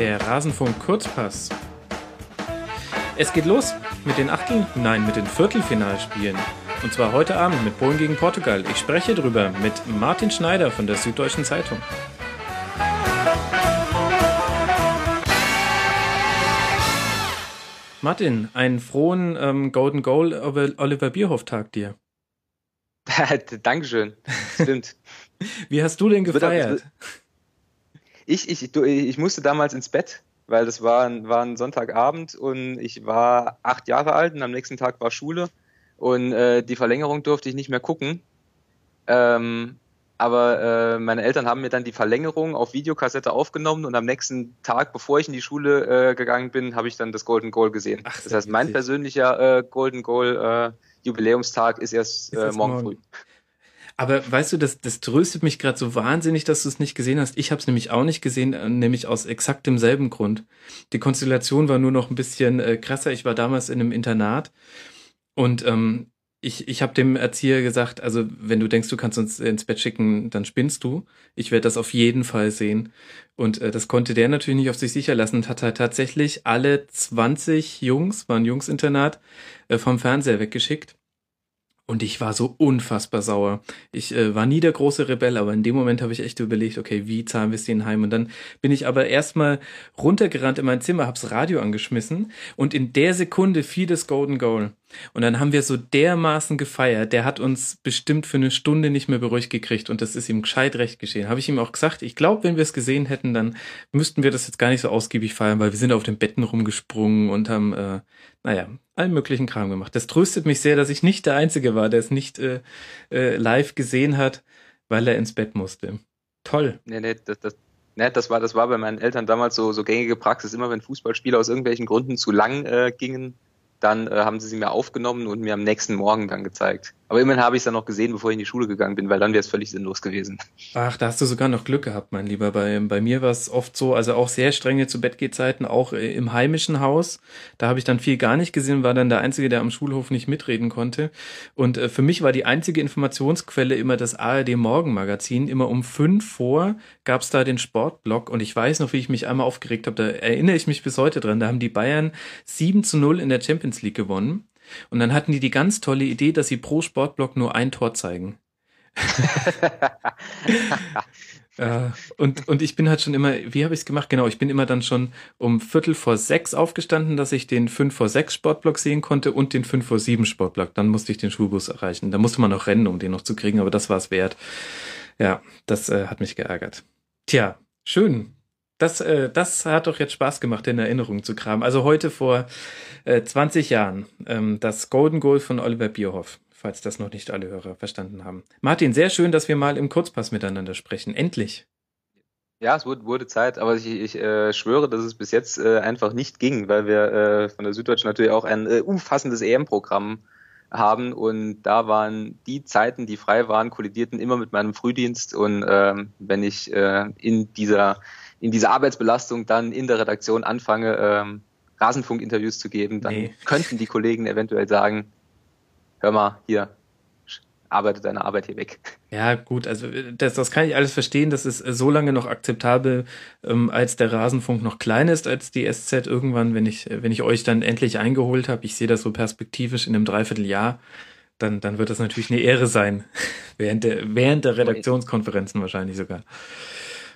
Der Rasenfunk Kurzpass. Es geht los mit den Achtel, nein, mit den Viertelfinalspielen. Und zwar heute Abend mit Polen gegen Portugal. Ich spreche drüber mit Martin Schneider von der Süddeutschen Zeitung. Martin, einen frohen ähm, Golden Goal Oliver Bierhoff-Tag dir. Dankeschön. Stimmt. Wie hast du den gefeiert? Ich, ich, ich musste damals ins Bett, weil das war, war ein Sonntagabend und ich war acht Jahre alt und am nächsten Tag war Schule und äh, die Verlängerung durfte ich nicht mehr gucken. Ähm, aber äh, meine Eltern haben mir dann die Verlängerung auf Videokassette aufgenommen und am nächsten Tag, bevor ich in die Schule äh, gegangen bin, habe ich dann das Golden Goal gesehen. Ach, das heißt, mein persönlicher äh, Golden Goal äh, Jubiläumstag ist erst, äh, morgen, morgen, früh. Aber weißt du, das, das tröstet mich gerade so wahnsinnig, dass du es nicht gesehen hast. Ich habe es nämlich auch nicht gesehen, äh, nämlich aus exakt demselben Grund. Die Konstellation war nur noch ein bisschen äh, krasser. Ich war damals in einem Internat und ähm, ich, ich habe dem Erzieher gesagt, also wenn du denkst, du kannst uns ins Bett schicken, dann spinnst du. Ich werde das auf jeden Fall sehen. Und äh, das konnte der natürlich nicht auf sich sicher lassen und hat halt tatsächlich alle 20 Jungs, war ein Jungsinternat, äh, vom Fernseher weggeschickt. Und ich war so unfassbar sauer. Ich äh, war nie der große Rebell, aber in dem Moment habe ich echt überlegt, okay, wie zahlen wir es denen heim? Und dann bin ich aber erstmal runtergerannt in mein Zimmer, hab's Radio angeschmissen und in der Sekunde fiel das Golden Goal. Und dann haben wir so dermaßen gefeiert, der hat uns bestimmt für eine Stunde nicht mehr beruhigt gekriegt und das ist ihm gescheit recht geschehen. Habe ich ihm auch gesagt, ich glaube, wenn wir es gesehen hätten, dann müssten wir das jetzt gar nicht so ausgiebig feiern, weil wir sind auf den Betten rumgesprungen und haben, äh, naja, allen möglichen Kram gemacht. Das tröstet mich sehr, dass ich nicht der Einzige war, der es nicht äh, äh, live gesehen hat, weil er ins Bett musste. Toll. Nee, nee, das, das, nee, das, war, das war bei meinen Eltern damals so, so gängige Praxis. Immer wenn Fußballspieler aus irgendwelchen Gründen zu lang äh, gingen, dann äh, haben sie sie mir aufgenommen und mir am nächsten Morgen dann gezeigt. Aber immerhin habe ich es dann noch gesehen, bevor ich in die Schule gegangen bin, weil dann wäre es völlig sinnlos gewesen. Ach, da hast du sogar noch Glück gehabt, mein Lieber. Bei, bei mir war es oft so, also auch sehr strenge zu Bettgehzeiten, auch äh, im heimischen Haus. Da habe ich dann viel gar nicht gesehen, war dann der Einzige, der am Schulhof nicht mitreden konnte. Und äh, für mich war die einzige Informationsquelle immer das ARD Morgenmagazin. Immer um fünf vor gab es da den Sportblock und ich weiß noch, wie ich mich einmal aufgeregt habe. Da erinnere ich mich bis heute dran. Da haben die Bayern 7 zu 0 in der Champions League gewonnen. Und dann hatten die die ganz tolle Idee, dass sie pro Sportblock nur ein Tor zeigen. äh, und, und ich bin halt schon immer, wie habe ich es gemacht? Genau, ich bin immer dann schon um Viertel vor sechs aufgestanden, dass ich den fünf vor sechs Sportblock sehen konnte und den fünf vor sieben Sportblock. Dann musste ich den Schulbus erreichen. Da musste man noch rennen, um den noch zu kriegen, aber das war es wert. Ja, das äh, hat mich geärgert. Tja, schön. Das, äh, das hat doch jetzt Spaß gemacht, in Erinnerung zu kramen. Also heute vor äh, 20 Jahren ähm, das Golden Goal von Oliver Bierhoff, falls das noch nicht alle Hörer verstanden haben. Martin, sehr schön, dass wir mal im Kurzpass miteinander sprechen. Endlich. Ja, es wurde, wurde Zeit, aber ich, ich äh, schwöre, dass es bis jetzt äh, einfach nicht ging, weil wir äh, von der Süddeutschen natürlich auch ein äh, umfassendes EM-Programm haben und da waren die Zeiten, die frei waren, kollidierten immer mit meinem Frühdienst und ähm, wenn ich äh, in dieser in dieser Arbeitsbelastung dann in der Redaktion anfange, ähm, Rasenfunk-Interviews zu geben, dann nee. könnten die Kollegen eventuell sagen, hör mal, hier, arbeite deine Arbeit hier weg. Ja, gut, also das, das kann ich alles verstehen. Das ist so lange noch akzeptabel, ähm, als der Rasenfunk noch kleiner ist als die SZ. Irgendwann, wenn ich, wenn ich euch dann endlich eingeholt habe, ich sehe das so perspektivisch in einem Dreivierteljahr, dann, dann wird das natürlich eine Ehre sein. während der, während der Redaktionskonferenzen wahrscheinlich sogar.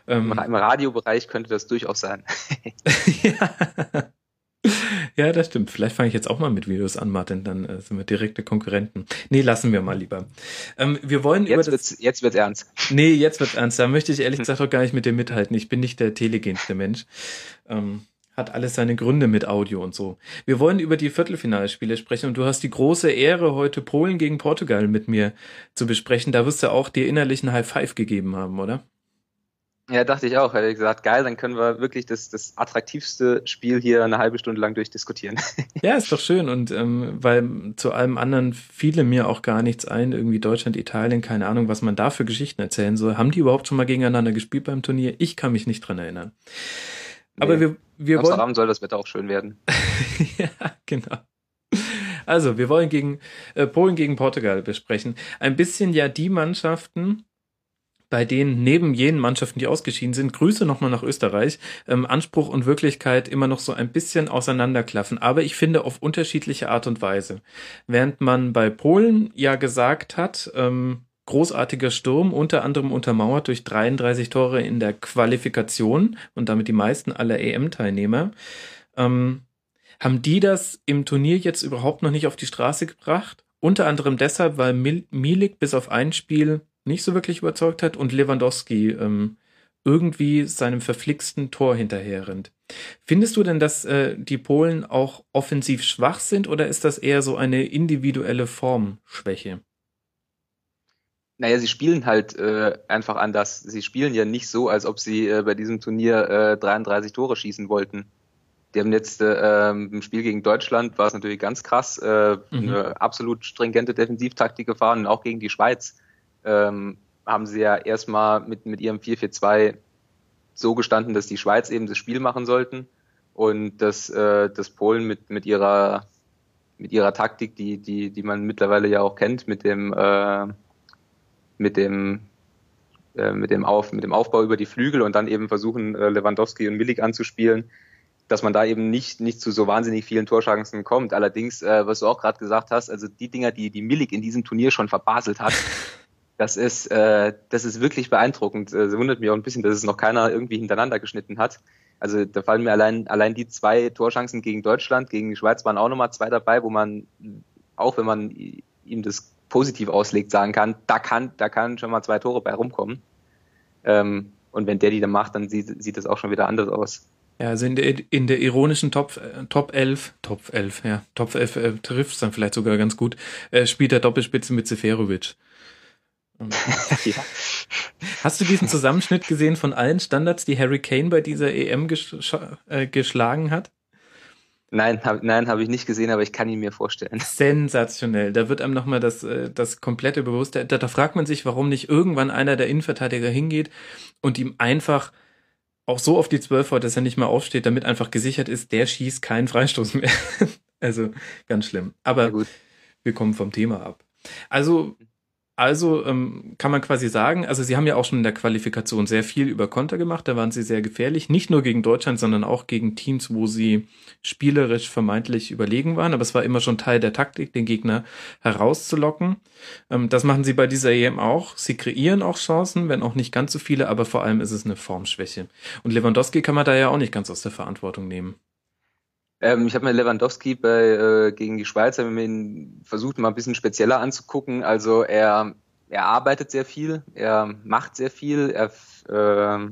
Ähm, Im Radiobereich könnte das durchaus sein. ja. ja, das stimmt. Vielleicht fange ich jetzt auch mal mit Videos an, Martin. Dann äh, sind wir direkte Konkurrenten. Nee, lassen wir mal lieber. Ähm, wir wollen jetzt über das, wird's, jetzt wird's ernst. Nee, jetzt wird's ernst. Da möchte ich ehrlich gesagt auch gar nicht mit dir mithalten. Ich bin nicht der telegenste Mensch. Ähm, hat alles seine Gründe mit Audio und so. Wir wollen über die Viertelfinalspiele sprechen und du hast die große Ehre, heute Polen gegen Portugal mit mir zu besprechen. Da wirst du auch dir innerlich ein High Five gegeben haben, oder? Ja, dachte ich auch. Er hat gesagt, geil, dann können wir wirklich das, das attraktivste Spiel hier eine halbe Stunde lang durchdiskutieren. Ja, ist doch schön. Und ähm, weil zu allem anderen fiele mir auch gar nichts ein, irgendwie Deutschland, Italien, keine Ahnung, was man da für Geschichten erzählen soll. Haben die überhaupt schon mal gegeneinander gespielt beim Turnier? Ich kann mich nicht dran erinnern. Aber nee. wir, wir wollen. Abend soll das Wetter auch schön werden. ja, genau. Also, wir wollen gegen äh, Polen gegen Portugal besprechen. Ein bisschen ja die Mannschaften, bei denen neben jenen Mannschaften, die ausgeschieden sind, Grüße nochmal nach Österreich, ähm, Anspruch und Wirklichkeit immer noch so ein bisschen auseinanderklaffen. Aber ich finde auf unterschiedliche Art und Weise. Während man bei Polen ja gesagt hat, ähm, großartiger Sturm, unter anderem untermauert durch 33 Tore in der Qualifikation und damit die meisten aller EM-Teilnehmer, ähm, haben die das im Turnier jetzt überhaupt noch nicht auf die Straße gebracht? Unter anderem deshalb, weil Milik bis auf ein Spiel nicht so wirklich überzeugt hat und Lewandowski ähm, irgendwie seinem verflixten Tor hinterherrennt. Findest du denn, dass äh, die Polen auch offensiv schwach sind oder ist das eher so eine individuelle Formschwäche? Naja, sie spielen halt äh, einfach anders. Sie spielen ja nicht so, als ob sie äh, bei diesem Turnier äh, 33 Tore schießen wollten. Die haben jetzt äh, im Spiel gegen Deutschland war es natürlich ganz krass, äh, mhm. eine absolut stringente Defensivtaktik gefahren und auch gegen die Schweiz ähm, haben sie ja erstmal mit, mit ihrem 4-4-2 so gestanden, dass die Schweiz eben das Spiel machen sollten und dass, äh, dass Polen mit, mit ihrer mit ihrer Taktik, die, die, die man mittlerweile ja auch kennt, mit dem, äh, mit dem, äh, mit dem, Auf, mit dem Aufbau über die Flügel und dann eben versuchen, äh, Lewandowski und Milik anzuspielen, dass man da eben nicht, nicht zu so wahnsinnig vielen Torschancen kommt. Allerdings, äh, was du auch gerade gesagt hast, also die Dinger, die, die Milik in diesem Turnier schon verbaselt hat, Das ist, äh, das ist wirklich beeindruckend. Es äh, wundert mich auch ein bisschen, dass es noch keiner irgendwie hintereinander geschnitten hat. Also da fallen mir allein, allein die zwei Torschancen gegen Deutschland, gegen die Schweiz waren auch nochmal zwei dabei, wo man, auch wenn man ihm das positiv auslegt, sagen kann, da kann, da kann schon mal zwei Tore bei rumkommen. Ähm, und wenn der die dann macht, dann sieht, sieht das auch schon wieder anders aus. Ja, also in der, in der ironischen Top, äh, Top 11, Top 11, ja, Top 11 äh, trifft es dann vielleicht sogar ganz gut, äh, spielt er Doppelspitze mit Seferovic. ja. Hast du diesen Zusammenschnitt gesehen von allen Standards, die Harry Kane bei dieser EM gesch äh, geschlagen hat? Nein, hab, nein, habe ich nicht gesehen, aber ich kann ihn mir vorstellen. Sensationell. Da wird einem nochmal das, äh, das komplette Bewusstsein. Da, da fragt man sich, warum nicht irgendwann einer der Innenverteidiger hingeht und ihm einfach auch so auf die Zwölf haut, dass er nicht mehr aufsteht, damit einfach gesichert ist, der schießt keinen Freistoß mehr. also ganz schlimm. Aber wir kommen vom Thema ab. Also also ähm, kann man quasi sagen, also sie haben ja auch schon in der Qualifikation sehr viel über Konter gemacht, da waren sie sehr gefährlich, nicht nur gegen Deutschland, sondern auch gegen Teams, wo sie spielerisch vermeintlich überlegen waren, aber es war immer schon Teil der Taktik, den Gegner herauszulocken. Ähm, das machen sie bei dieser EM auch. Sie kreieren auch Chancen, wenn auch nicht ganz so viele, aber vor allem ist es eine Formschwäche. Und Lewandowski kann man da ja auch nicht ganz aus der Verantwortung nehmen. Ähm, ich habe mir Lewandowski bei, äh, gegen die Schweiz ihn versucht, mal ein bisschen spezieller anzugucken. Also er, er arbeitet sehr viel, er macht sehr viel, er, äh,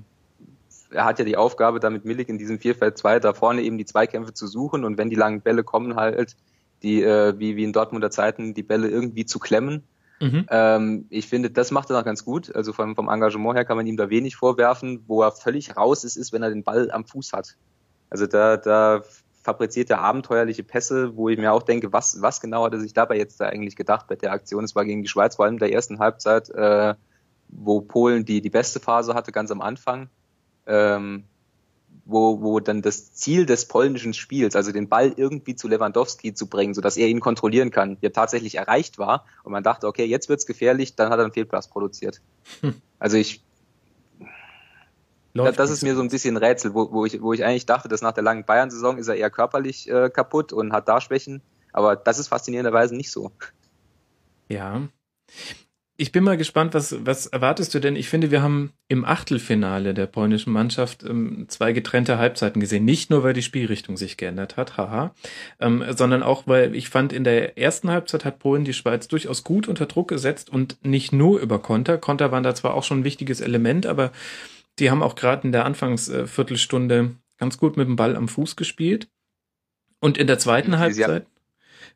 er hat ja die Aufgabe, da mit Milik in diesem 4-2 da vorne eben die Zweikämpfe zu suchen und wenn die langen Bälle kommen, halt die, äh, wie, wie in Dortmunder Zeiten, die Bälle irgendwie zu klemmen. Mhm. Ähm, ich finde, das macht er noch ganz gut. Also vom, vom Engagement her kann man ihm da wenig vorwerfen. Wo er völlig raus ist, ist, wenn er den Ball am Fuß hat. Also da, da fabriziert er abenteuerliche Pässe, wo ich mir auch denke, was, was genau hat er sich dabei jetzt da eigentlich gedacht bei der Aktion? Es war gegen die Schweiz, vor allem in der ersten Halbzeit, äh, wo Polen die, die beste Phase hatte, ganz am Anfang. Ähm, wo, wo dann das Ziel des polnischen Spiels, also den Ball irgendwie zu Lewandowski zu bringen, sodass er ihn kontrollieren kann, ja tatsächlich erreicht war. Und man dachte, okay, jetzt wird's gefährlich, dann hat er einen Fehlpass produziert. Hm. Also ich, Läuft das ist mir so ein bisschen ein Rätsel, wo, wo, ich, wo ich eigentlich dachte, dass nach der langen Bayern-Saison ist er eher körperlich äh, kaputt und hat da Schwächen. Aber das ist faszinierenderweise nicht so. Ja. Ich bin mal gespannt, was, was erwartest du denn? Ich finde, wir haben im Achtelfinale der polnischen Mannschaft ähm, zwei getrennte Halbzeiten gesehen. Nicht nur, weil die Spielrichtung sich geändert hat, haha, ähm, sondern auch, weil ich fand, in der ersten Halbzeit hat Polen die Schweiz durchaus gut unter Druck gesetzt und nicht nur über Konter. Konter waren da zwar auch schon ein wichtiges Element, aber die haben auch gerade in der Anfangsviertelstunde ganz gut mit dem Ball am Fuß gespielt. Und in der zweiten Halbzeit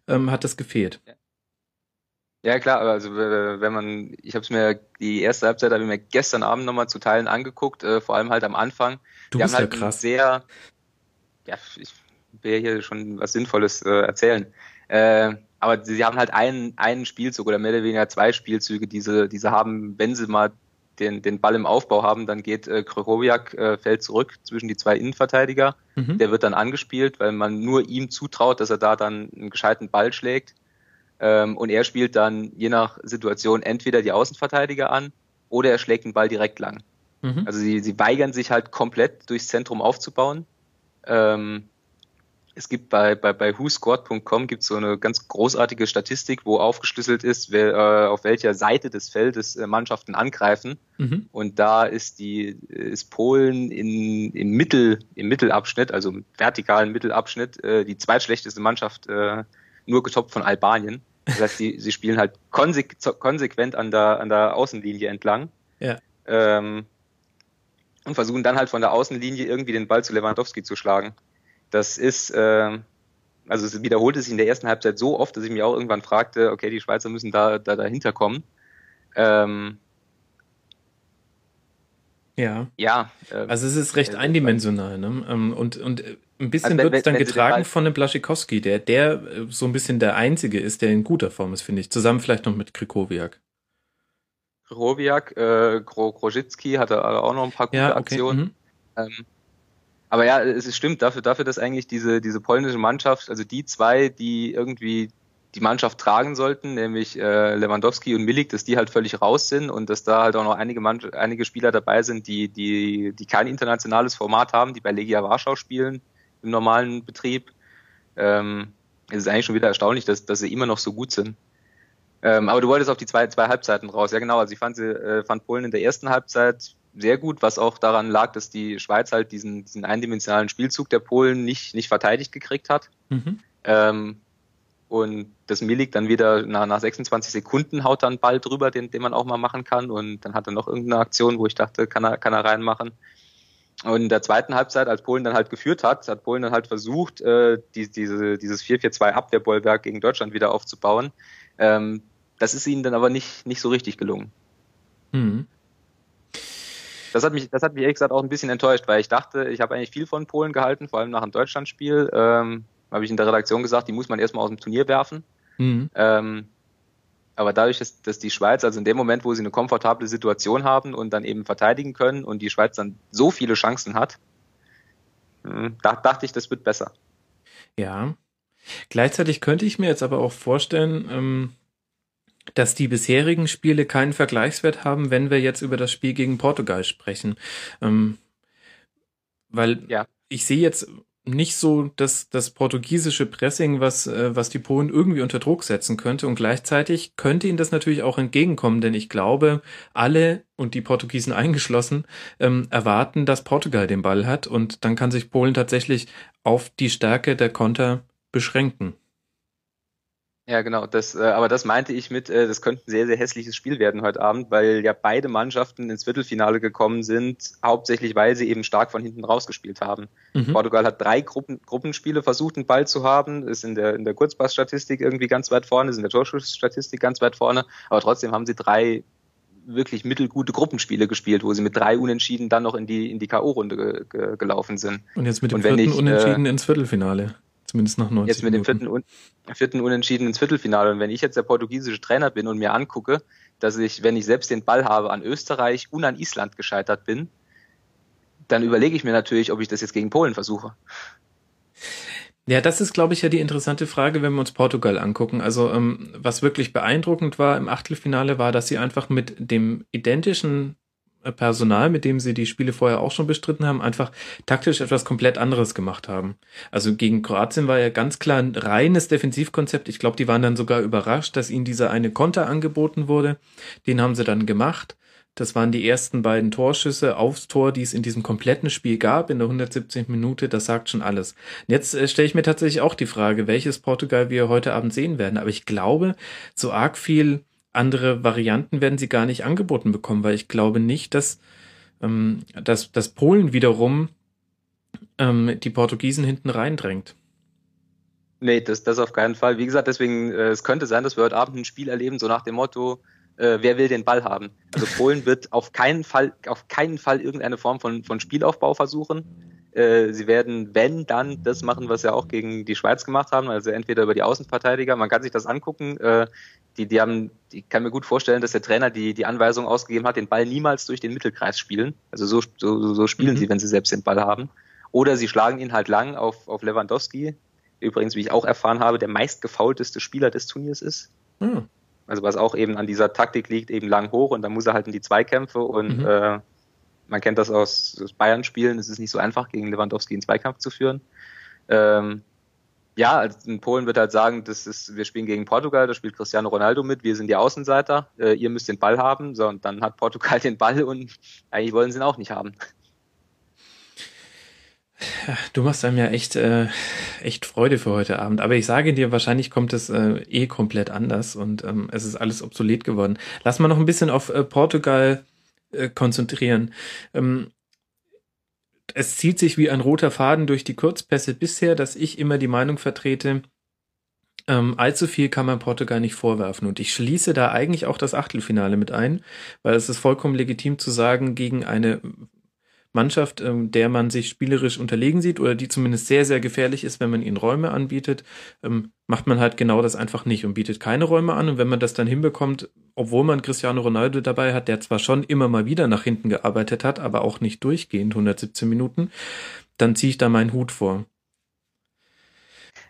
ähm, hat das gefehlt. Ja. klar, also wenn man, ich habe es mir die erste Halbzeit habe ich mir gestern Abend nochmal zu Teilen angeguckt, äh, vor allem halt am Anfang. Du die bist haben halt ja krass. sehr, ja, ich will hier schon was Sinnvolles äh, erzählen. Äh, aber sie haben halt einen, einen Spielzug oder mehr oder weniger zwei Spielzüge, diese, diese haben, wenn sie mal den, den Ball im Aufbau haben, dann geht äh, Krychowiak, äh, fällt zurück zwischen die zwei Innenverteidiger. Mhm. Der wird dann angespielt, weil man nur ihm zutraut, dass er da dann einen gescheiten Ball schlägt. Ähm, und er spielt dann je nach Situation entweder die Außenverteidiger an oder er schlägt den Ball direkt lang. Mhm. Also sie, sie weigern sich halt komplett durchs Zentrum aufzubauen. Ähm, es gibt bei, bei, bei whoscored.com gibt so eine ganz großartige Statistik, wo aufgeschlüsselt ist, wer, äh, auf welcher Seite des Feldes äh, Mannschaften angreifen. Mhm. Und da ist die ist Polen in, im Mittel im Mittelabschnitt, also im vertikalen Mittelabschnitt, äh, die zweitschlechteste Mannschaft, äh, nur getoppt von Albanien. Das heißt, sie, sie spielen halt konsequ konsequent an der an der Außenlinie entlang. Ja. Ähm, und versuchen dann halt von der Außenlinie irgendwie den Ball zu Lewandowski zu schlagen. Das ist, äh, also es wiederholte sich in der ersten Halbzeit so oft, dass ich mich auch irgendwann fragte, okay, die Schweizer müssen da, da dahinter kommen. Ähm, ja. Ja. Äh, also es ist recht äh, eindimensional, ne? Ähm, und, und äh, ein bisschen also wird es dann getragen von dem Blaschikowski, der, der äh, so ein bisschen der Einzige ist, der in guter Form ist, finde ich. Zusammen vielleicht noch mit Krikowiak. Krikowiak, äh, Gro Grozicki hatte auch noch ein paar gute ja, okay. Aktionen. Mhm. Ähm, aber ja, es stimmt dafür, dafür, dass eigentlich diese, diese polnische Mannschaft, also die zwei, die irgendwie die Mannschaft tragen sollten, nämlich äh, Lewandowski und Milik, dass die halt völlig raus sind und dass da halt auch noch einige, Mann einige Spieler dabei sind, die, die, die kein internationales Format haben, die bei Legia Warschau spielen im normalen Betrieb. Ähm, es ist eigentlich schon wieder erstaunlich, dass, dass sie immer noch so gut sind. Ähm, aber du wolltest auf die zwei, zwei Halbzeiten raus. Ja genau, also ich fand, sie, äh, fand Polen in der ersten Halbzeit sehr gut, was auch daran lag, dass die Schweiz halt diesen, diesen eindimensionalen Spielzug der Polen nicht, nicht verteidigt gekriegt hat. Mhm. Ähm, und das Milik dann wieder nach, nach 26 Sekunden haut dann Ball drüber, den, den man auch mal machen kann. Und dann hat er noch irgendeine Aktion, wo ich dachte, kann er, kann er reinmachen. Und in der zweiten Halbzeit, als Polen dann halt geführt hat, hat Polen dann halt versucht, äh, die, diese, dieses 4-4-2 Abwehrbollwerk gegen Deutschland wieder aufzubauen. Ähm, das ist ihnen dann aber nicht, nicht so richtig gelungen. Mhm das hat mich, das hat mich ehrlich gesagt auch ein bisschen enttäuscht, weil ich dachte, ich habe eigentlich viel von Polen gehalten, vor allem nach einem Deutschlandspiel. Ähm, habe ich in der Redaktion gesagt, die muss man erstmal aus dem Turnier werfen. Mhm. Ähm, aber dadurch, dass, dass die Schweiz, also in dem Moment, wo sie eine komfortable Situation haben und dann eben verteidigen können und die Schweiz dann so viele Chancen hat, hm, da dachte ich, das wird besser. Ja. Gleichzeitig könnte ich mir jetzt aber auch vorstellen, ähm, dass die bisherigen Spiele keinen Vergleichswert haben, wenn wir jetzt über das Spiel gegen Portugal sprechen. Ähm, weil ja. ich sehe jetzt nicht so das, das portugiesische Pressing, was, äh, was die Polen irgendwie unter Druck setzen könnte. Und gleichzeitig könnte ihnen das natürlich auch entgegenkommen, denn ich glaube, alle und die Portugiesen eingeschlossen ähm, erwarten, dass Portugal den Ball hat und dann kann sich Polen tatsächlich auf die Stärke der Konter beschränken. Ja, genau. Das, äh, aber das meinte ich mit, äh, das könnte ein sehr, sehr hässliches Spiel werden heute Abend, weil ja beide Mannschaften ins Viertelfinale gekommen sind, hauptsächlich weil sie eben stark von hinten rausgespielt haben. Mhm. Portugal hat drei Gruppen, Gruppenspiele versucht, einen Ball zu haben, ist in der, in der Kurzpassstatistik irgendwie ganz weit vorne, ist in der Torschussstatistik ganz weit vorne, aber trotzdem haben sie drei wirklich mittelgute Gruppenspiele gespielt, wo sie mit drei Unentschieden dann noch in die, in die K.O.-Runde ge, ge, gelaufen sind. Und jetzt mit dem vierten ich, Unentschieden äh, ins Viertelfinale. Zumindest nach 90 Jetzt mit dem vierten, vierten Unentschieden ins Viertelfinale. Und wenn ich jetzt der portugiesische Trainer bin und mir angucke, dass ich, wenn ich selbst den Ball habe, an Österreich und an Island gescheitert bin, dann überlege ich mir natürlich, ob ich das jetzt gegen Polen versuche. Ja, das ist, glaube ich, ja die interessante Frage, wenn wir uns Portugal angucken. Also, ähm, was wirklich beeindruckend war im Achtelfinale, war, dass sie einfach mit dem identischen Personal, mit dem sie die Spiele vorher auch schon bestritten haben, einfach taktisch etwas komplett anderes gemacht haben. Also gegen Kroatien war ja ganz klar ein reines Defensivkonzept. Ich glaube, die waren dann sogar überrascht, dass ihnen dieser eine Konter angeboten wurde. Den haben sie dann gemacht. Das waren die ersten beiden Torschüsse aufs Tor, die es in diesem kompletten Spiel gab, in der 170. Minute. Das sagt schon alles. jetzt äh, stelle ich mir tatsächlich auch die Frage, welches Portugal wir heute Abend sehen werden. Aber ich glaube, so arg viel andere Varianten werden sie gar nicht angeboten bekommen, weil ich glaube nicht, dass, ähm, dass, dass Polen wiederum ähm, die Portugiesen hinten reindrängt. Nee, das, das auf keinen Fall. Wie gesagt, deswegen, äh, es könnte sein, dass wir heute Abend ein Spiel erleben, so nach dem Motto, äh, wer will den Ball haben? Also Polen wird auf keinen Fall, auf keinen Fall irgendeine Form von, von Spielaufbau versuchen. Äh, sie werden, wenn, dann das machen, was sie auch gegen die Schweiz gemacht haben, also entweder über die Außenverteidiger, man kann sich das angucken, äh, die, die haben, ich kann mir gut vorstellen, dass der Trainer die, die Anweisung ausgegeben hat, den Ball niemals durch den Mittelkreis spielen. Also so, so, so spielen mhm. sie, wenn sie selbst den Ball haben. Oder sie schlagen ihn halt lang auf, auf Lewandowski, übrigens, wie ich auch erfahren habe, der meistgefaulteste Spieler des Turniers ist. Mhm. Also was auch eben an dieser Taktik liegt, eben lang hoch und dann muss er halt in die Zweikämpfe und mhm. äh, man kennt das aus, Bayern-Spielen, es ist nicht so einfach, gegen Lewandowski in Zweikampf zu führen. Ähm, ja, also in Polen wird halt sagen, das ist, wir spielen gegen Portugal, da spielt Cristiano Ronaldo mit, wir sind die Außenseiter, äh, ihr müsst den Ball haben, so, und dann hat Portugal den Ball und eigentlich wollen sie ihn auch nicht haben. Du machst einem ja echt, äh, echt Freude für heute Abend. Aber ich sage dir, wahrscheinlich kommt es äh, eh komplett anders und ähm, es ist alles obsolet geworden. Lass mal noch ein bisschen auf äh, Portugal äh, konzentrieren. Ähm, es zieht sich wie ein roter Faden durch die Kurzpässe bisher, dass ich immer die Meinung vertrete, ähm, allzu viel kann man Portugal nicht vorwerfen. Und ich schließe da eigentlich auch das Achtelfinale mit ein, weil es ist vollkommen legitim zu sagen, gegen eine Mannschaft, ähm, der man sich spielerisch unterlegen sieht oder die zumindest sehr, sehr gefährlich ist, wenn man ihnen Räume anbietet, ähm, macht man halt genau das einfach nicht und bietet keine Räume an. Und wenn man das dann hinbekommt, obwohl man Cristiano Ronaldo dabei hat, der zwar schon immer mal wieder nach hinten gearbeitet hat, aber auch nicht durchgehend 117 Minuten, dann ziehe ich da meinen Hut vor.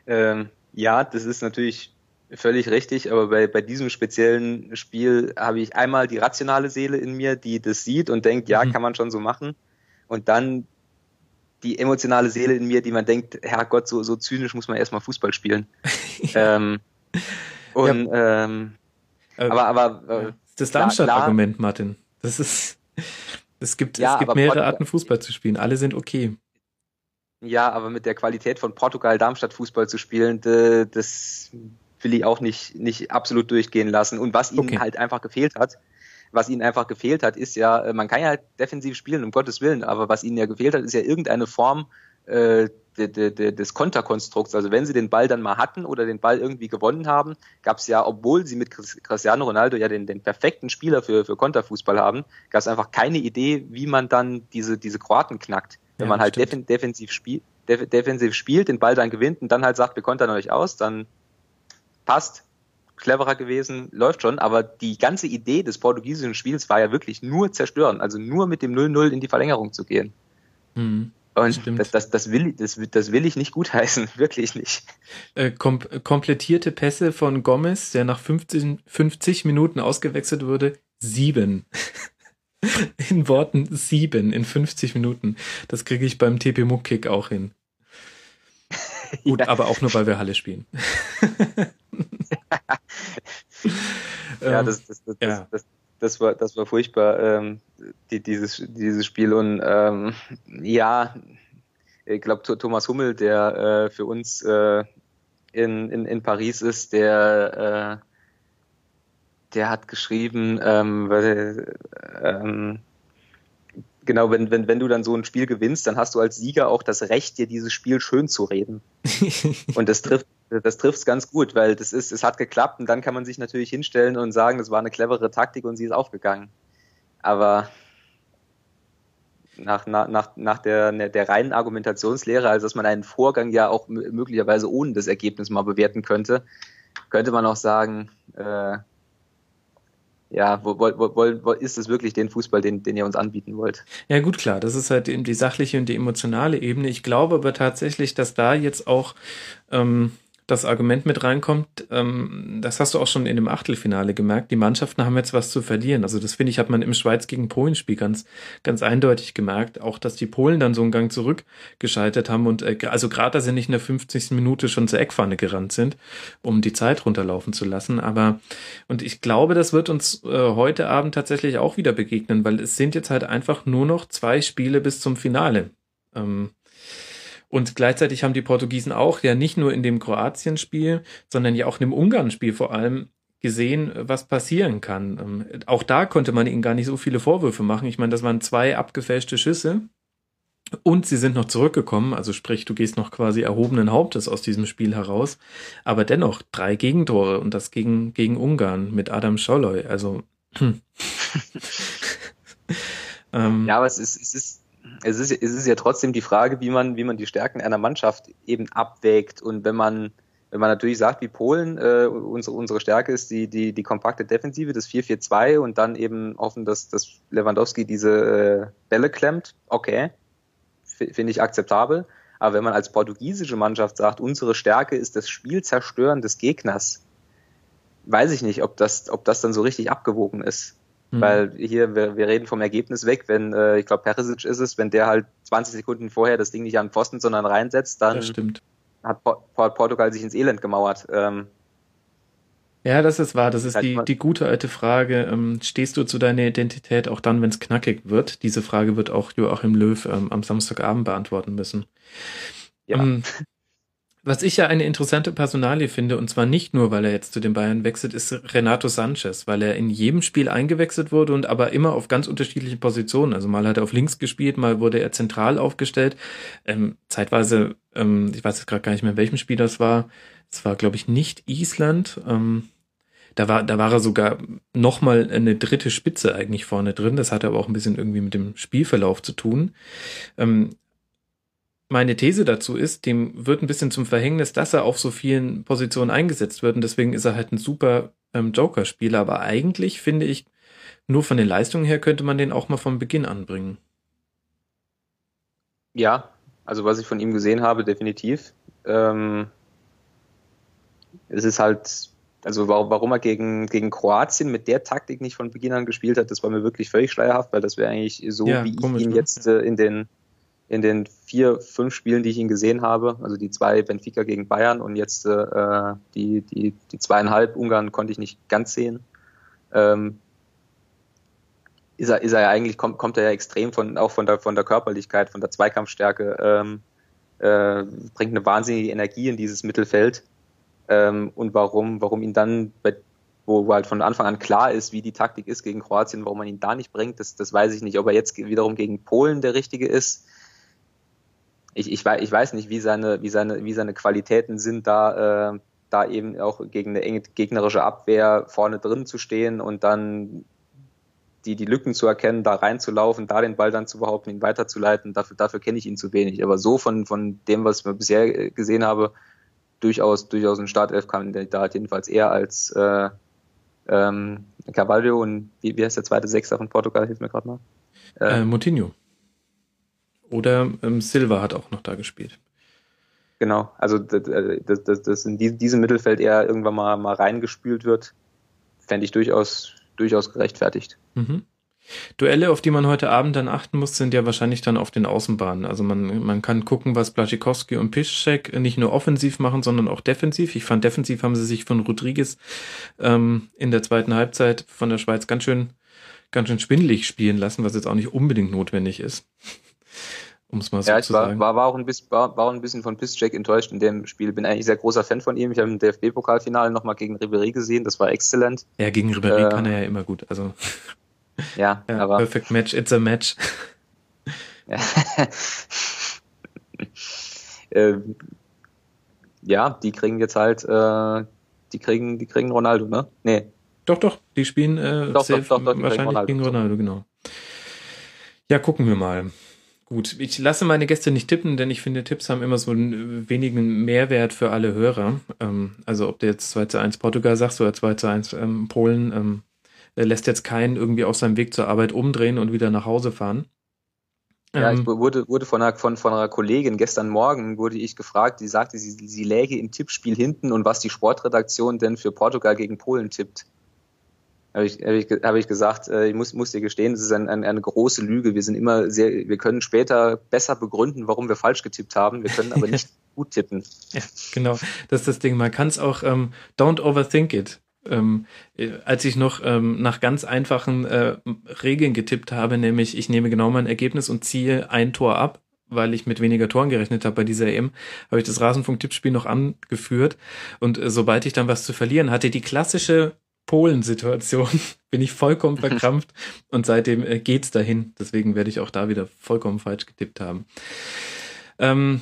Ähm, ja, das ist natürlich völlig richtig, aber bei, bei diesem speziellen Spiel habe ich einmal die rationale Seele in mir, die das sieht und denkt, ja, mhm. kann man schon so machen und dann die emotionale Seele in mir, die man denkt, Herrgott, so, so zynisch muss man erstmal Fußball spielen. ähm, und ja. ähm, äh, aber, aber äh, das Darmstadt-Argument, Martin. Das ist es gibt, ja, es gibt mehrere Portugal, Arten Fußball zu spielen, alle sind okay. Ja, aber mit der Qualität von Portugal Darmstadt Fußball zu spielen, das will ich auch nicht, nicht absolut durchgehen lassen. Und was ihnen okay. halt einfach gefehlt hat, was ihnen einfach gefehlt hat, ist ja, äh, man kann ja halt defensiv spielen, um Gottes Willen, aber was ihnen ja gefehlt hat, ist ja irgendeine Form äh, de, de, de, des Konterkonstrukts. Also wenn sie den Ball dann mal hatten oder den Ball irgendwie gewonnen haben, gab es ja, obwohl sie mit Cristiano Ronaldo ja den, den perfekten Spieler für, für Konterfußball haben, gab es einfach keine Idee, wie man dann diese, diese Kroaten knackt. Wenn ja, man halt def defensiv, spiel def defensiv spielt, den Ball dann gewinnt und dann halt sagt, wir kontern euch aus, dann passt, cleverer gewesen, läuft schon, aber die ganze Idee des portugiesischen Spiels war ja wirklich nur zerstören, also nur mit dem 0-0 in die Verlängerung zu gehen. Mhm. Und das, das, das, will, das, das will ich nicht gutheißen, wirklich nicht. Äh, kom komplettierte Pässe von Gomez, der nach 50, 50 Minuten ausgewechselt wurde, sieben. in Worten sieben in 50 Minuten. Das kriege ich beim TP Muck Kick auch hin. Gut, ja. aber auch nur, weil wir Halle spielen. Ja, das, das, das, ja. das, das, war, das war furchtbar, ähm, die, dieses, dieses Spiel. Und ähm, ja, ich glaube, Thomas Hummel, der äh, für uns äh, in, in, in Paris ist, der, äh, der hat geschrieben, ähm, weil, ähm, genau, wenn, wenn, wenn du dann so ein Spiel gewinnst, dann hast du als Sieger auch das Recht, dir dieses Spiel schön zu reden. und das trifft das trifft es ganz gut, weil das ist, es hat geklappt und dann kann man sich natürlich hinstellen und sagen, das war eine clevere Taktik und sie ist aufgegangen. Aber nach, nach, nach der, der reinen Argumentationslehre, also dass man einen Vorgang ja auch möglicherweise ohne das Ergebnis mal bewerten könnte, könnte man auch sagen, äh, ja, wo, wo, wo, ist es wirklich den Fußball, den, den ihr uns anbieten wollt? Ja, gut, klar, das ist halt eben die sachliche und die emotionale Ebene. Ich glaube aber tatsächlich, dass da jetzt auch ähm, das Argument mit reinkommt, ähm, das hast du auch schon in dem Achtelfinale gemerkt, die Mannschaften haben jetzt was zu verlieren. Also das finde ich, hat man im Schweiz gegen Polen-Spiel ganz, ganz eindeutig gemerkt. Auch, dass die Polen dann so einen Gang zurückgeschaltet haben und äh, also gerade, dass sie nicht in der 50. Minute schon zur Eckpfanne gerannt sind, um die Zeit runterlaufen zu lassen. Aber und ich glaube, das wird uns äh, heute Abend tatsächlich auch wieder begegnen, weil es sind jetzt halt einfach nur noch zwei Spiele bis zum Finale. Ähm, und gleichzeitig haben die Portugiesen auch ja nicht nur in dem Kroatien-Spiel, sondern ja auch in dem Ungarn-Spiel vor allem gesehen, was passieren kann. Ähm, auch da konnte man ihnen gar nicht so viele Vorwürfe machen. Ich meine, das waren zwei abgefälschte Schüsse. Und sie sind noch zurückgekommen, also sprich, du gehst noch quasi erhobenen Hauptes aus diesem Spiel heraus. Aber dennoch drei Gegentore und das gegen, gegen Ungarn mit Adam Scholloy. Also. ähm, ja, aber es ist, es ist es ist, es ist ja trotzdem die Frage, wie man, wie man die Stärken einer Mannschaft eben abwägt. Und wenn man, wenn man natürlich sagt, wie Polen, äh, unsere, unsere Stärke ist die, die, die kompakte Defensive, das 4-4-2 und dann eben hoffen, dass, dass Lewandowski diese äh, Bälle klemmt, okay, finde ich akzeptabel. Aber wenn man als portugiesische Mannschaft sagt, unsere Stärke ist das Spielzerstören des Gegners, weiß ich nicht, ob das, ob das dann so richtig abgewogen ist. Mhm. Weil hier, wir, wir reden vom Ergebnis weg, wenn, äh, ich glaube, Perisic ist es, wenn der halt 20 Sekunden vorher das Ding nicht an den Pfosten, sondern reinsetzt, dann hat Portugal sich ins Elend gemauert. Ähm, ja, das ist wahr. Das ist die, die gute alte Frage. Ähm, stehst du zu deiner Identität auch dann, wenn es knackig wird? Diese Frage wird auch Joachim Löw ähm, am Samstagabend beantworten müssen. Ja. Ähm, was ich ja eine interessante Personalie finde, und zwar nicht nur, weil er jetzt zu den Bayern wechselt, ist Renato Sanchez, weil er in jedem Spiel eingewechselt wurde und aber immer auf ganz unterschiedlichen Positionen. Also mal hat er auf links gespielt, mal wurde er zentral aufgestellt. Ähm, zeitweise, ähm, ich weiß jetzt gerade gar nicht mehr, in welchem Spiel das war. Es war, glaube ich, nicht Island. Ähm, da war, da war er sogar nochmal eine dritte Spitze eigentlich vorne drin. Das hatte aber auch ein bisschen irgendwie mit dem Spielverlauf zu tun. Ähm, meine These dazu ist, dem wird ein bisschen zum Verhängnis, dass er auf so vielen Positionen eingesetzt wird und deswegen ist er halt ein super ähm, Joker-Spieler, aber eigentlich finde ich, nur von den Leistungen her könnte man den auch mal von Beginn anbringen. Ja, also was ich von ihm gesehen habe, definitiv. Ähm, es ist halt, also warum er gegen, gegen Kroatien mit der Taktik nicht von Beginn an gespielt hat, das war mir wirklich völlig schleierhaft, weil das wäre eigentlich so, ja, wie ich ihn ne? jetzt äh, in den in den vier, fünf Spielen, die ich ihn gesehen habe, also die zwei Benfica gegen Bayern und jetzt äh, die, die, die zweieinhalb Ungarn konnte ich nicht ganz sehen, ähm, ist er, ist er ja eigentlich, kommt, kommt er ja extrem von, auch von der, von der Körperlichkeit, von der Zweikampfstärke, ähm, äh, bringt eine wahnsinnige Energie in dieses Mittelfeld. Ähm, und warum, warum ihn dann, bei, wo, halt von Anfang an klar ist, wie die Taktik ist gegen Kroatien, warum man ihn da nicht bringt, das, das weiß ich nicht. Ob er jetzt wiederum gegen Polen der richtige ist, ich, ich, weiß, ich weiß nicht, wie seine, wie seine, wie seine Qualitäten sind, da, äh, da eben auch gegen eine enge gegnerische Abwehr vorne drin zu stehen und dann die, die Lücken zu erkennen, da reinzulaufen, da den Ball dann zu behaupten, ihn weiterzuleiten, dafür, dafür kenne ich ihn zu wenig. Aber so von, von dem, was ich bisher gesehen habe, durchaus, durchaus ein Startelf-Kandidat, jedenfalls eher als äh, ähm, Carvalho und wie, wie heißt der zweite Sechser von Portugal, hilft mir gerade mal. Äh, äh, Moutinho. Oder ähm, Silva hat auch noch da gespielt. Genau, also dass, dass, dass in diesem Mittelfeld eher irgendwann mal, mal reingespült wird, fände ich durchaus, durchaus gerechtfertigt. Mhm. Duelle, auf die man heute Abend dann achten muss, sind ja wahrscheinlich dann auf den Außenbahnen. Also man, man kann gucken, was Blaschikowski und Piszczek nicht nur offensiv machen, sondern auch defensiv. Ich fand, defensiv haben sie sich von Rodriguez ähm, in der zweiten Halbzeit von der Schweiz ganz schön, ganz schön schwindelig spielen lassen, was jetzt auch nicht unbedingt notwendig ist um es mal so ja, zu war, sagen. War, war, auch ein bisschen, war, war ein bisschen von Pisscheck enttäuscht in dem Spiel. Bin eigentlich sehr großer Fan von ihm. Ich habe im DFB-Pokalfinale nochmal gegen Ribery gesehen. Das war exzellent. Ja, gegen Ribery äh, kann er ja immer gut. Also ja, ja, aber perfect match. It's a match. äh, ja, die kriegen jetzt halt, äh, die kriegen, die kriegen Ronaldo, ne? Nee. Doch, doch. Die spielen äh, doch, doch, doch, doch, wahrscheinlich gegen Ronaldo, genau. Ja, gucken wir mal. Gut, ich lasse meine Gäste nicht tippen, denn ich finde, Tipps haben immer so einen wenigen Mehrwert für alle Hörer. Ähm, also ob du jetzt 2 zu 1 Portugal sagst oder 2 zu 1 ähm, Polen, ähm, lässt jetzt keinen irgendwie auf seinem Weg zur Arbeit umdrehen und wieder nach Hause fahren. Ja, ich ähm, wurde, wurde von, einer, von, von einer Kollegin gestern Morgen wurde ich gefragt, die sagte, sie, sie läge im Tippspiel hinten und was die Sportredaktion denn für Portugal gegen Polen tippt habe ich, hab ich, hab ich gesagt, äh, ich muss, muss dir gestehen, das ist ein, ein, eine große Lüge. Wir sind immer sehr, wir können später besser begründen, warum wir falsch getippt haben. Wir können aber nicht gut tippen. Ja, genau. Das ist das Ding. Man kann es auch, ähm, don't overthink it. Ähm, äh, als ich noch ähm, nach ganz einfachen äh, Regeln getippt habe, nämlich ich nehme genau mein Ergebnis und ziehe ein Tor ab, weil ich mit weniger Toren gerechnet habe bei dieser EM, habe ich das Rasenfunk-Tippspiel noch angeführt. Und äh, sobald ich dann was zu verlieren hatte, die klassische Polen-Situation bin ich vollkommen verkrampft und seitdem äh, geht's dahin. Deswegen werde ich auch da wieder vollkommen falsch getippt haben. Ähm,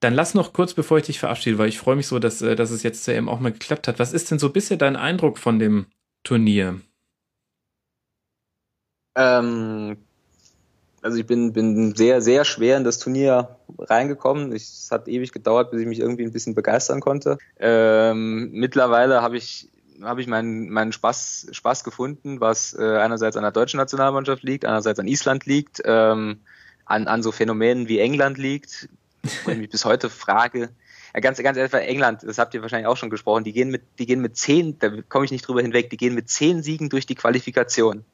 dann lass noch kurz, bevor ich dich verabschiede, weil ich freue mich so, dass, äh, dass es jetzt zur EM auch mal geklappt hat. Was ist denn so bisher dein Eindruck von dem Turnier? Ähm, also ich bin, bin sehr, sehr schwer in das Turnier reingekommen. Ich, es hat ewig gedauert, bis ich mich irgendwie ein bisschen begeistern konnte. Ähm, mittlerweile habe ich habe ich meinen, meinen Spaß, Spaß gefunden, was äh, einerseits an der deutschen Nationalmannschaft liegt, einerseits an Island liegt, ähm, an, an so Phänomenen wie England liegt, wo ich mich bis heute frage. Ja, ganz, ganz einfach England, das habt ihr wahrscheinlich auch schon gesprochen, die gehen mit, die gehen mit zehn, da komme ich nicht drüber hinweg, die gehen mit zehn Siegen durch die Qualifikation.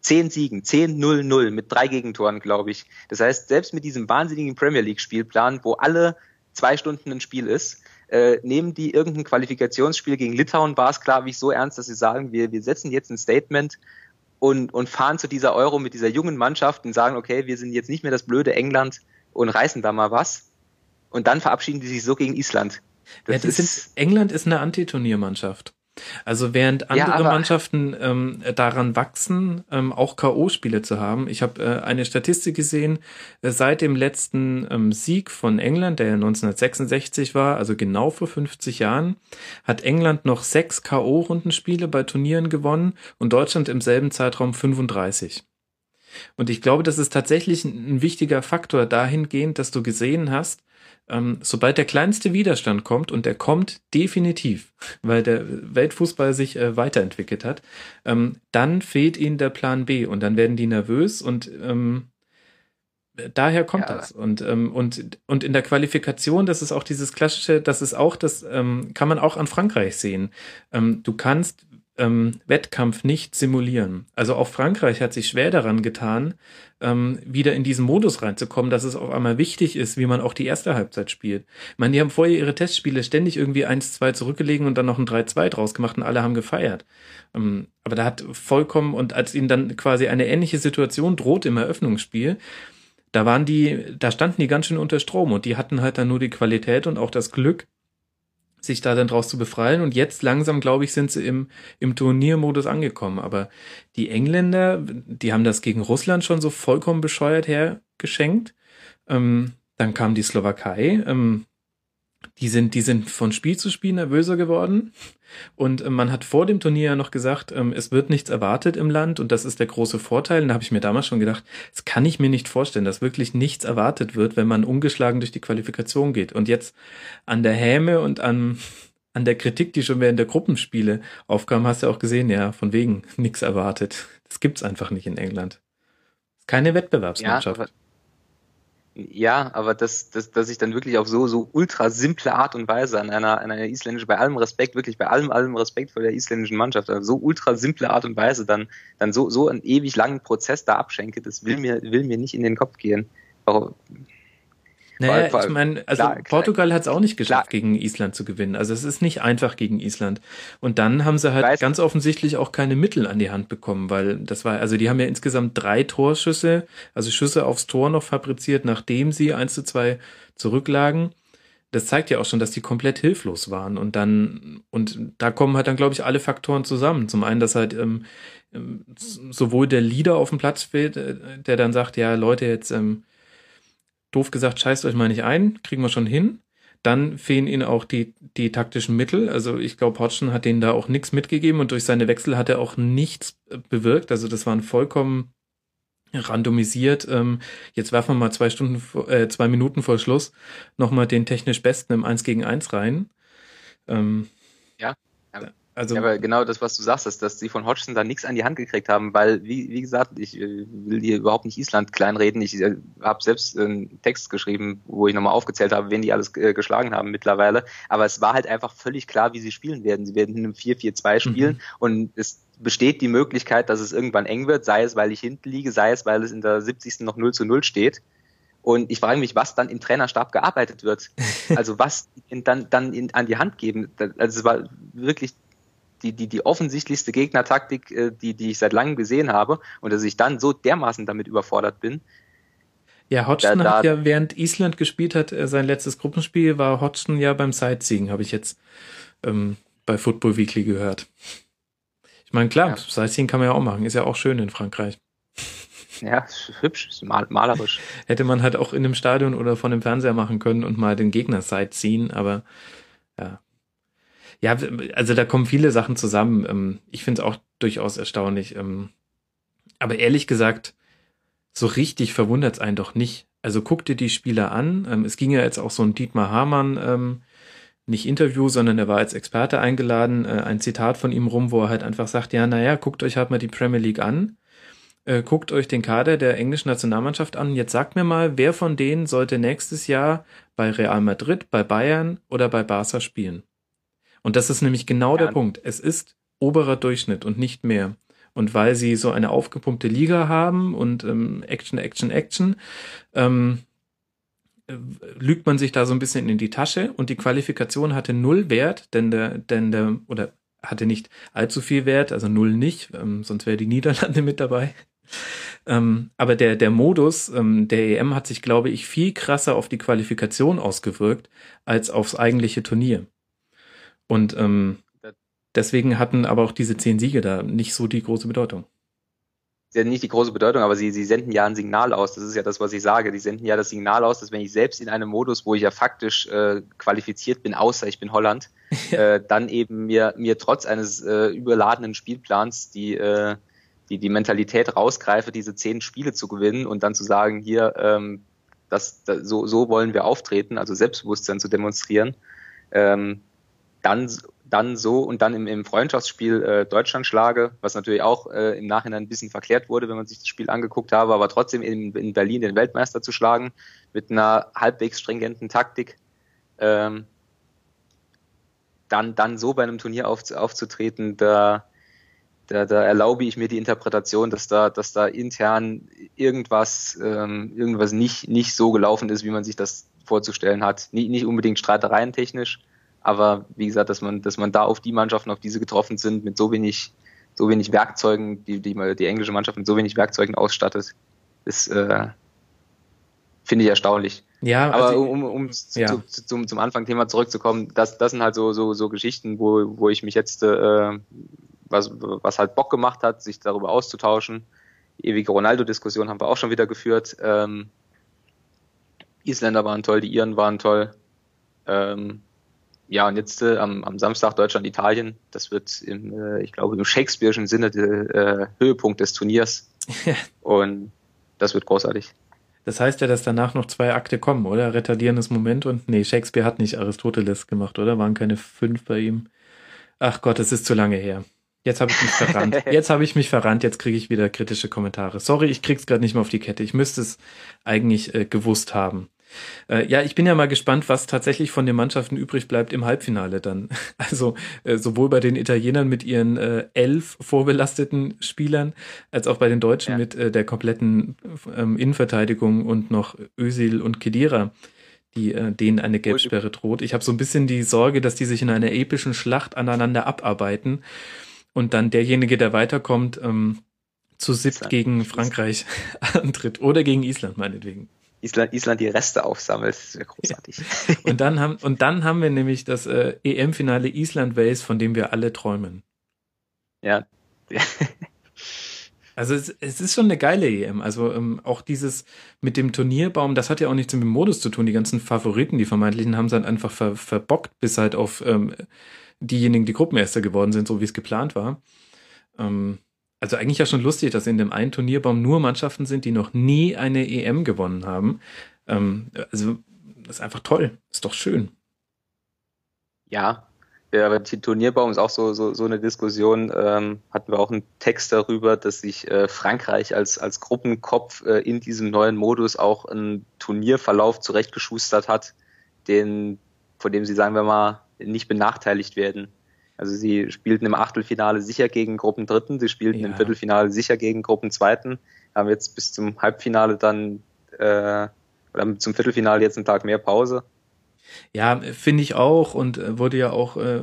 Zehn Siegen, zehn 0-0 mit drei Gegentoren, glaube ich. Das heißt, selbst mit diesem wahnsinnigen Premier League Spielplan, wo alle zwei Stunden ein Spiel ist, äh, nehmen die irgendein Qualifikationsspiel gegen Litauen, war es klar, wie ich so ernst, dass sie sagen, wir, wir setzen jetzt ein Statement und, und fahren zu dieser Euro mit dieser jungen Mannschaft und sagen, okay, wir sind jetzt nicht mehr das blöde England und reißen da mal was. Und dann verabschieden die sich so gegen Island. Das ja, ist, sind, England ist eine Antiturniermannschaft. Also während andere ja, Mannschaften ähm, daran wachsen, ähm, auch KO-Spiele zu haben. Ich habe äh, eine Statistik gesehen, äh, seit dem letzten ähm, Sieg von England, der 1966 war, also genau vor 50 Jahren, hat England noch sechs KO-Rundenspiele bei Turnieren gewonnen und Deutschland im selben Zeitraum 35. Und ich glaube, das ist tatsächlich ein, ein wichtiger Faktor dahingehend, dass du gesehen hast, ähm, sobald der kleinste Widerstand kommt, und der kommt definitiv, weil der Weltfußball sich äh, weiterentwickelt hat, ähm, dann fehlt ihnen der Plan B und dann werden die nervös und ähm, daher kommt ja. das. Und, ähm, und, und in der Qualifikation, das ist auch dieses klassische, das ist auch, das ähm, kann man auch an Frankreich sehen. Ähm, du kannst ähm, Wettkampf nicht simulieren. Also auch Frankreich hat sich schwer daran getan, ähm, wieder in diesen Modus reinzukommen, dass es auf einmal wichtig ist, wie man auch die erste Halbzeit spielt. Ich meine, die haben vorher ihre Testspiele ständig irgendwie 1-2 zurückgelegen und dann noch ein 3-2 draus gemacht und alle haben gefeiert. Ähm, aber da hat vollkommen, und als ihnen dann quasi eine ähnliche Situation droht im Eröffnungsspiel, da waren die, da standen die ganz schön unter Strom und die hatten halt dann nur die Qualität und auch das Glück, sich da dann draus zu befreien. Und jetzt langsam, glaube ich, sind sie im, im Turniermodus angekommen. Aber die Engländer, die haben das gegen Russland schon so vollkommen bescheuert hergeschenkt. Ähm, dann kam die Slowakei. Ähm, die sind, die sind von Spiel zu Spiel nervöser geworden. Und äh, man hat vor dem Turnier ja noch gesagt, ähm, es wird nichts erwartet im Land und das ist der große Vorteil. Und da habe ich mir damals schon gedacht, das kann ich mir nicht vorstellen, dass wirklich nichts erwartet wird, wenn man ungeschlagen durch die Qualifikation geht. Und jetzt an der Häme und an, an der Kritik, die schon während der Gruppenspiele aufkam, hast du auch gesehen, ja, von wegen nichts erwartet. Das gibt's einfach nicht in England. Keine Wettbewerbsmannschaft. Ja, ja, aber dass, dass, dass ich dann wirklich auf so, so ultra simple Art und Weise an einer, an einer isländischen, bei allem Respekt, wirklich bei allem, allem Respekt vor der isländischen Mannschaft, also so ultra simple Art und Weise dann, dann so, so einen ewig langen Prozess da abschenke, das will mir, will mir nicht in den Kopf gehen. Warum, naja, ich meine, also klar, Portugal hat es auch nicht geschafft, klar. gegen Island zu gewinnen. Also es ist nicht einfach gegen Island. Und dann haben sie halt Weiß ganz offensichtlich auch keine Mittel an die Hand bekommen, weil das war, also die haben ja insgesamt drei Torschüsse, also Schüsse aufs Tor noch fabriziert, nachdem sie eins zu zwei zurücklagen. Das zeigt ja auch schon, dass die komplett hilflos waren. Und dann, und da kommen halt dann, glaube ich, alle Faktoren zusammen. Zum einen, dass halt ähm, ähm sowohl der Leader auf dem Platz fehlt, äh, der dann sagt, ja, Leute, jetzt ähm, doof gesagt, scheißt euch mal nicht ein, kriegen wir schon hin. Dann fehlen ihnen auch die, die taktischen Mittel. Also ich glaube, Hodgson hat denen da auch nichts mitgegeben und durch seine Wechsel hat er auch nichts äh, bewirkt. Also das waren vollkommen randomisiert. Ähm, jetzt werfen wir mal zwei Stunden, äh, zwei Minuten vor Schluss nochmal den technisch Besten im 1 gegen 1 rein. Ähm. Also, ja, aber genau das, was du sagst, ist, dass sie von Hodgson da nichts an die Hand gekriegt haben, weil, wie, wie gesagt, ich äh, will hier überhaupt nicht Island kleinreden. Ich äh, habe selbst einen Text geschrieben, wo ich nochmal aufgezählt habe, wen die alles äh, geschlagen haben mittlerweile. Aber es war halt einfach völlig klar, wie sie spielen werden. Sie werden in einem 4-4-2 spielen mhm. und es besteht die Möglichkeit, dass es irgendwann eng wird, sei es, weil ich hinten liege, sei es, weil es in der 70. noch 0 zu 0 steht. Und ich frage mich, was dann im Trainerstab gearbeitet wird. Also was dann, dann in, an die Hand geben. Also es war wirklich die, die, die offensichtlichste Gegnertaktik, äh, die, die ich seit langem gesehen habe und dass ich dann so dermaßen damit überfordert bin. Ja, Hodgson da, da, hat ja, während Island gespielt hat, äh, sein letztes Gruppenspiel, war Hodgson ja beim Sightseeing, habe ich jetzt ähm, bei Football Weekly gehört. Ich meine, klar, ja. Sightseeing kann man ja auch machen, ist ja auch schön in Frankreich. Ja, hübsch, mal, malerisch. Hätte man halt auch in einem Stadion oder von dem Fernseher machen können und mal den Gegner Sightseeing, aber ja, ja, also da kommen viele Sachen zusammen. Ähm, ich finde es auch durchaus erstaunlich. Ähm, aber ehrlich gesagt, so richtig verwundert es einen doch nicht. Also guck dir die Spieler an. Ähm, es ging ja jetzt auch so ein Dietmar Hamann, nicht Interview, sondern er war als Experte eingeladen, äh, ein Zitat von ihm rum, wo er halt einfach sagt, ja, naja, guckt euch halt mal die Premier League an. äh, guckt euch den Kader der englischen Nationalmannschaft an. Jetzt sagt mir mal, wer von denen sollte nächstes Jahr bei Real Madrid, bei Bayern oder bei Barca spielen? Und das ist nämlich genau ja. der Punkt. Es ist oberer Durchschnitt und nicht mehr. Und weil sie so eine aufgepumpte Liga haben und ähm, Action, Action, Action, ähm, äh, lügt man sich da so ein bisschen in die Tasche und die Qualifikation hatte null Wert, denn der, denn der, oder hatte nicht allzu viel Wert, also null nicht, ähm, sonst wäre die Niederlande mit dabei. Ähm, aber der, der Modus ähm, der EM hat sich, glaube ich, viel krasser auf die Qualifikation ausgewirkt als aufs eigentliche Turnier. Und ähm, deswegen hatten aber auch diese zehn Siege da nicht so die große Bedeutung. Sie haben nicht die große Bedeutung, aber sie, sie senden ja ein Signal aus. Das ist ja das, was ich sage. Die senden ja das Signal aus, dass wenn ich selbst in einem Modus, wo ich ja faktisch äh, qualifiziert bin, außer ich bin Holland, äh, dann eben mir, mir trotz eines äh, überladenen Spielplans die, äh, die, die Mentalität rausgreife, diese zehn Spiele zu gewinnen und dann zu sagen, hier, ähm, das, das, so, so wollen wir auftreten, also Selbstbewusstsein zu demonstrieren. Ähm, dann, dann so und dann im, im Freundschaftsspiel äh, Deutschland schlage, was natürlich auch äh, im Nachhinein ein bisschen verklärt wurde, wenn man sich das Spiel angeguckt habe, aber trotzdem in, in Berlin den Weltmeister zu schlagen mit einer halbwegs stringenten Taktik, ähm, dann, dann so bei einem Turnier auf, aufzutreten, da, da, da erlaube ich mir die Interpretation, dass da, dass da intern irgendwas, ähm, irgendwas nicht, nicht so gelaufen ist, wie man sich das vorzustellen hat. Nicht, nicht unbedingt streitereien technisch, aber wie gesagt, dass man, dass man da auf die Mannschaften, auf diese getroffen sind, mit so wenig, so wenig Werkzeugen, die, die, die englische Mannschaft mit so wenig Werkzeugen ausstattet, ist, äh, finde ich erstaunlich. Ja, aber also, um, um ja. zu, zu, zum, zum Anfang-Thema zurückzukommen, das, das sind halt so, so, so Geschichten, wo, wo ich mich jetzt, äh, was, was halt Bock gemacht hat, sich darüber auszutauschen. Die ewige Ronaldo-Diskussion haben wir auch schon wieder geführt. Ähm, Isländer waren toll, die Iren waren toll. Ähm, ja, und jetzt äh, am, am Samstag Deutschland-Italien. Das wird im, äh, ich glaube, im Shakespeare'schen Sinne der äh, Höhepunkt des Turniers. und das wird großartig. Das heißt ja, dass danach noch zwei Akte kommen, oder? Retardierendes Moment und nee, Shakespeare hat nicht Aristoteles gemacht, oder? Waren keine fünf bei ihm. Ach Gott, es ist zu lange her. Jetzt habe ich mich verrannt. Jetzt habe ich mich verrannt. Jetzt kriege ich wieder kritische Kommentare. Sorry, ich krieg's gerade nicht mehr auf die Kette. Ich müsste es eigentlich äh, gewusst haben. Äh, ja, ich bin ja mal gespannt, was tatsächlich von den Mannschaften übrig bleibt im Halbfinale dann. Also äh, sowohl bei den Italienern mit ihren äh, elf vorbelasteten Spielern, als auch bei den Deutschen ja. mit äh, der kompletten ähm, Innenverteidigung und noch Ösil und Kedira, die äh, denen eine Gelbsperre droht. Ich habe so ein bisschen die Sorge, dass die sich in einer epischen Schlacht aneinander abarbeiten und dann derjenige, der weiterkommt, ähm, zu siebt gegen Frankreich antritt oder gegen Island meinetwegen. Island, Island die Reste aufsammelt. Das wäre großartig. Ja. Und dann haben, und dann haben wir nämlich das äh, EM-Finale Island-Wales, von dem wir alle träumen. Ja. Also es, es, ist schon eine geile EM. Also ähm, auch dieses mit dem Turnierbaum, das hat ja auch nichts mit dem Modus zu tun. Die ganzen Favoriten, die vermeintlichen, haben es dann einfach ver, verbockt, bis halt auf ähm, diejenigen, die Gruppenerster geworden sind, so wie es geplant war. Ähm, also eigentlich ja schon lustig, dass in dem einen Turnierbaum nur Mannschaften sind, die noch nie eine EM gewonnen haben. Ähm, also das ist einfach toll, ist doch schön. Ja, ja, aber die Turnierbaum ist auch so, so, so eine Diskussion. Ähm, hatten wir auch einen Text darüber, dass sich äh, Frankreich als, als Gruppenkopf äh, in diesem neuen Modus auch einen Turnierverlauf zurechtgeschustert hat, den, von dem sie, sagen wir mal, nicht benachteiligt werden. Also sie spielten im Achtelfinale sicher gegen Gruppendritten, sie spielten ja. im Viertelfinale sicher gegen Gruppenzweiten, haben jetzt bis zum Halbfinale dann äh, oder zum Viertelfinale jetzt einen Tag mehr Pause. Ja, finde ich auch und äh, wurde ja auch äh,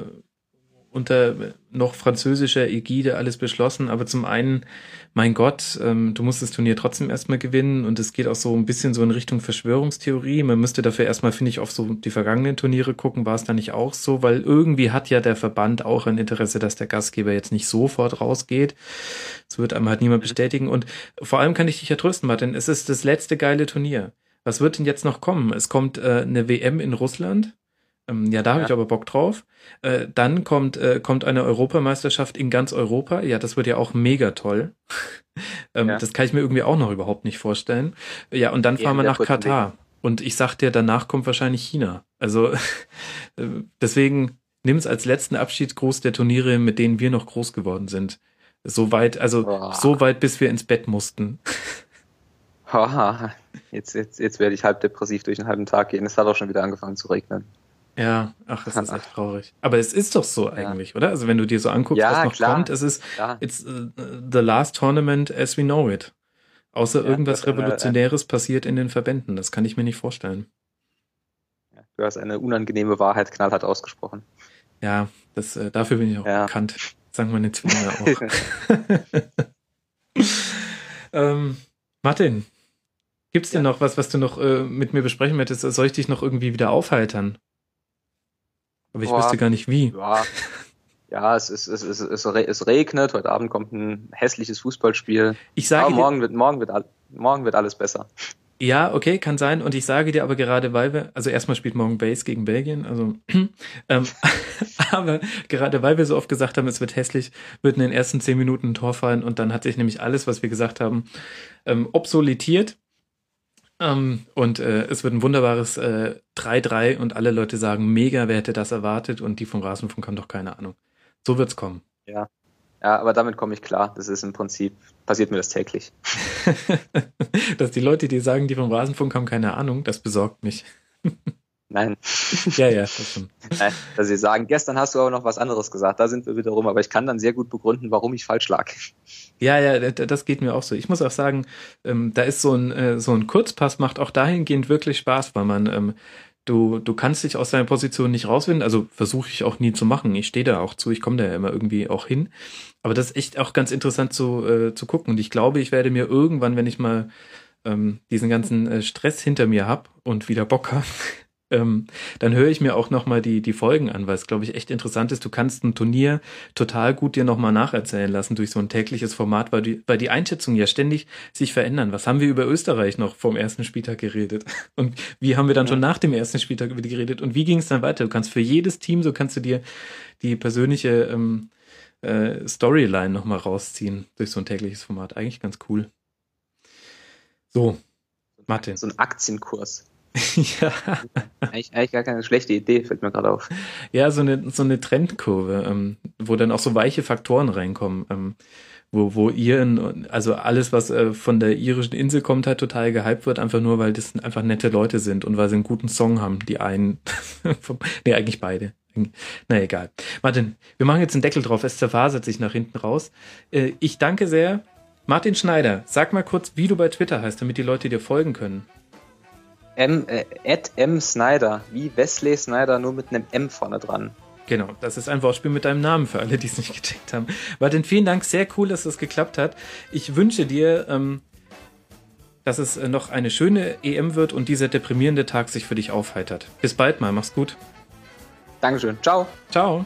unter noch französischer Ägide alles beschlossen. Aber zum einen, mein Gott, ähm, du musst das Turnier trotzdem erstmal gewinnen und es geht auch so ein bisschen so in Richtung Verschwörungstheorie. Man müsste dafür erstmal, finde ich, auf so die vergangenen Turniere gucken. War es da nicht auch so? Weil irgendwie hat ja der Verband auch ein Interesse, dass der Gastgeber jetzt nicht sofort rausgeht. Das wird einem halt niemand bestätigen. Und vor allem kann ich dich ja trösten, Martin. Es ist das letzte geile Turnier. Was wird denn jetzt noch kommen? Es kommt äh, eine WM in Russland ja, da habe ja. ich aber Bock drauf. Äh, dann kommt, äh, kommt eine Europameisterschaft in ganz Europa. Ja, das wird ja auch mega toll. ähm, ja. Das kann ich mir irgendwie auch noch überhaupt nicht vorstellen. Ja, und dann fahren wir nach Katar. Und ich sag dir, danach kommt wahrscheinlich China. Also äh, deswegen nimm es als letzten Abschiedsgruß der Turniere, mit denen wir noch groß geworden sind. So weit, also oh. so weit, bis wir ins Bett mussten. Jetzt, jetzt, jetzt werde ich halb depressiv durch den halben Tag gehen. Es hat auch schon wieder angefangen zu regnen. Ja, ach, es ist echt traurig. Aber es ist doch so eigentlich, ja. oder? Also wenn du dir so anguckst, ja, was noch klar, kommt, es ist it's uh, the last tournament as we know it. Außer irgendwas Revolutionäres eine, passiert in den Verbänden. Das kann ich mir nicht vorstellen. Du hast eine unangenehme Wahrheit knallhart ausgesprochen. Ja, das, äh, dafür bin ich auch bekannt. Sagen meine Zwillinge auch. ähm, Martin, gibt's denn noch was, was du noch äh, mit mir besprechen möchtest? Soll ich dich noch irgendwie wieder aufheitern? Aber ich Boah, wüsste gar nicht wie. Ja, ja es, ist, es, ist, es, es regnet, heute Abend kommt ein hässliches Fußballspiel. Ich sage aber morgen wird, morgen, wird, morgen wird alles besser. Ja, okay, kann sein. Und ich sage dir aber gerade, weil wir, also erstmal spielt morgen Base gegen Belgien, also, ähm, aber gerade weil wir so oft gesagt haben, es wird hässlich, wird in den ersten zehn Minuten ein Tor fallen und dann hat sich nämlich alles, was wir gesagt haben, ähm, obsoletiert. Ähm, und äh, es wird ein wunderbares 3-3 äh, und alle Leute sagen, mega, wer hätte das erwartet? Und die vom Rasenfunk haben doch keine Ahnung. So wird's kommen. Ja. Ja, aber damit komme ich klar. Das ist im Prinzip, passiert mir das täglich. Dass die Leute, die sagen, die vom Rasenfunk haben keine Ahnung, das besorgt mich. Nein. Ja, ja, das stimmt. Nein, dass sie sagen, gestern hast du aber noch was anderes gesagt, da sind wir wiederum, aber ich kann dann sehr gut begründen, warum ich falsch lag. Ja, ja, das geht mir auch so. Ich muss auch sagen, ähm, da ist so ein, äh, so ein Kurzpass macht auch dahingehend wirklich Spaß, weil man, ähm, du, du kannst dich aus deiner Position nicht rausfinden. Also versuche ich auch nie zu machen. Ich stehe da auch zu, ich komme da ja immer irgendwie auch hin. Aber das ist echt auch ganz interessant zu, äh, zu gucken. Und ich glaube, ich werde mir irgendwann, wenn ich mal ähm, diesen ganzen äh, Stress hinter mir hab und wieder Bock hab, ähm, dann höre ich mir auch nochmal die, die Folgen an, weil es, glaube ich, echt interessant ist. Du kannst ein Turnier total gut dir nochmal nacherzählen lassen durch so ein tägliches Format, weil die, weil die Einschätzungen ja ständig sich verändern. Was haben wir über Österreich noch vom ersten Spieltag geredet? Und wie haben wir dann ja. schon nach dem ersten Spieltag über die geredet? Und wie ging es dann weiter? Du kannst für jedes Team, so kannst du dir die persönliche ähm, äh, Storyline nochmal rausziehen durch so ein tägliches Format. Eigentlich ganz cool. So, Martin. So ein Aktienkurs. ja. Eigentlich, eigentlich gar keine schlechte Idee, fällt mir gerade auf. Ja, so eine, so eine Trendkurve, ähm, wo dann auch so weiche Faktoren reinkommen. Ähm, wo, wo Iren, also alles, was äh, von der irischen Insel kommt, halt total gehypt wird, einfach nur, weil das einfach nette Leute sind und weil sie einen guten Song haben, die einen, nee, eigentlich beide. Na egal. Martin, wir machen jetzt einen Deckel drauf, es zerfasert sich nach hinten raus. Äh, ich danke sehr. Martin Schneider, sag mal kurz, wie du bei Twitter heißt, damit die Leute dir folgen können. M, äh, M Snyder, wie Wesley Snyder, nur mit einem M vorne dran. Genau, das ist ein Wortspiel mit deinem Namen für alle, die es nicht gecheckt haben. Martin, vielen Dank, sehr cool, dass das geklappt hat. Ich wünsche dir, ähm, dass es äh, noch eine schöne EM wird und dieser deprimierende Tag sich für dich aufheitert. Bis bald mal, mach's gut. Dankeschön, ciao. Ciao.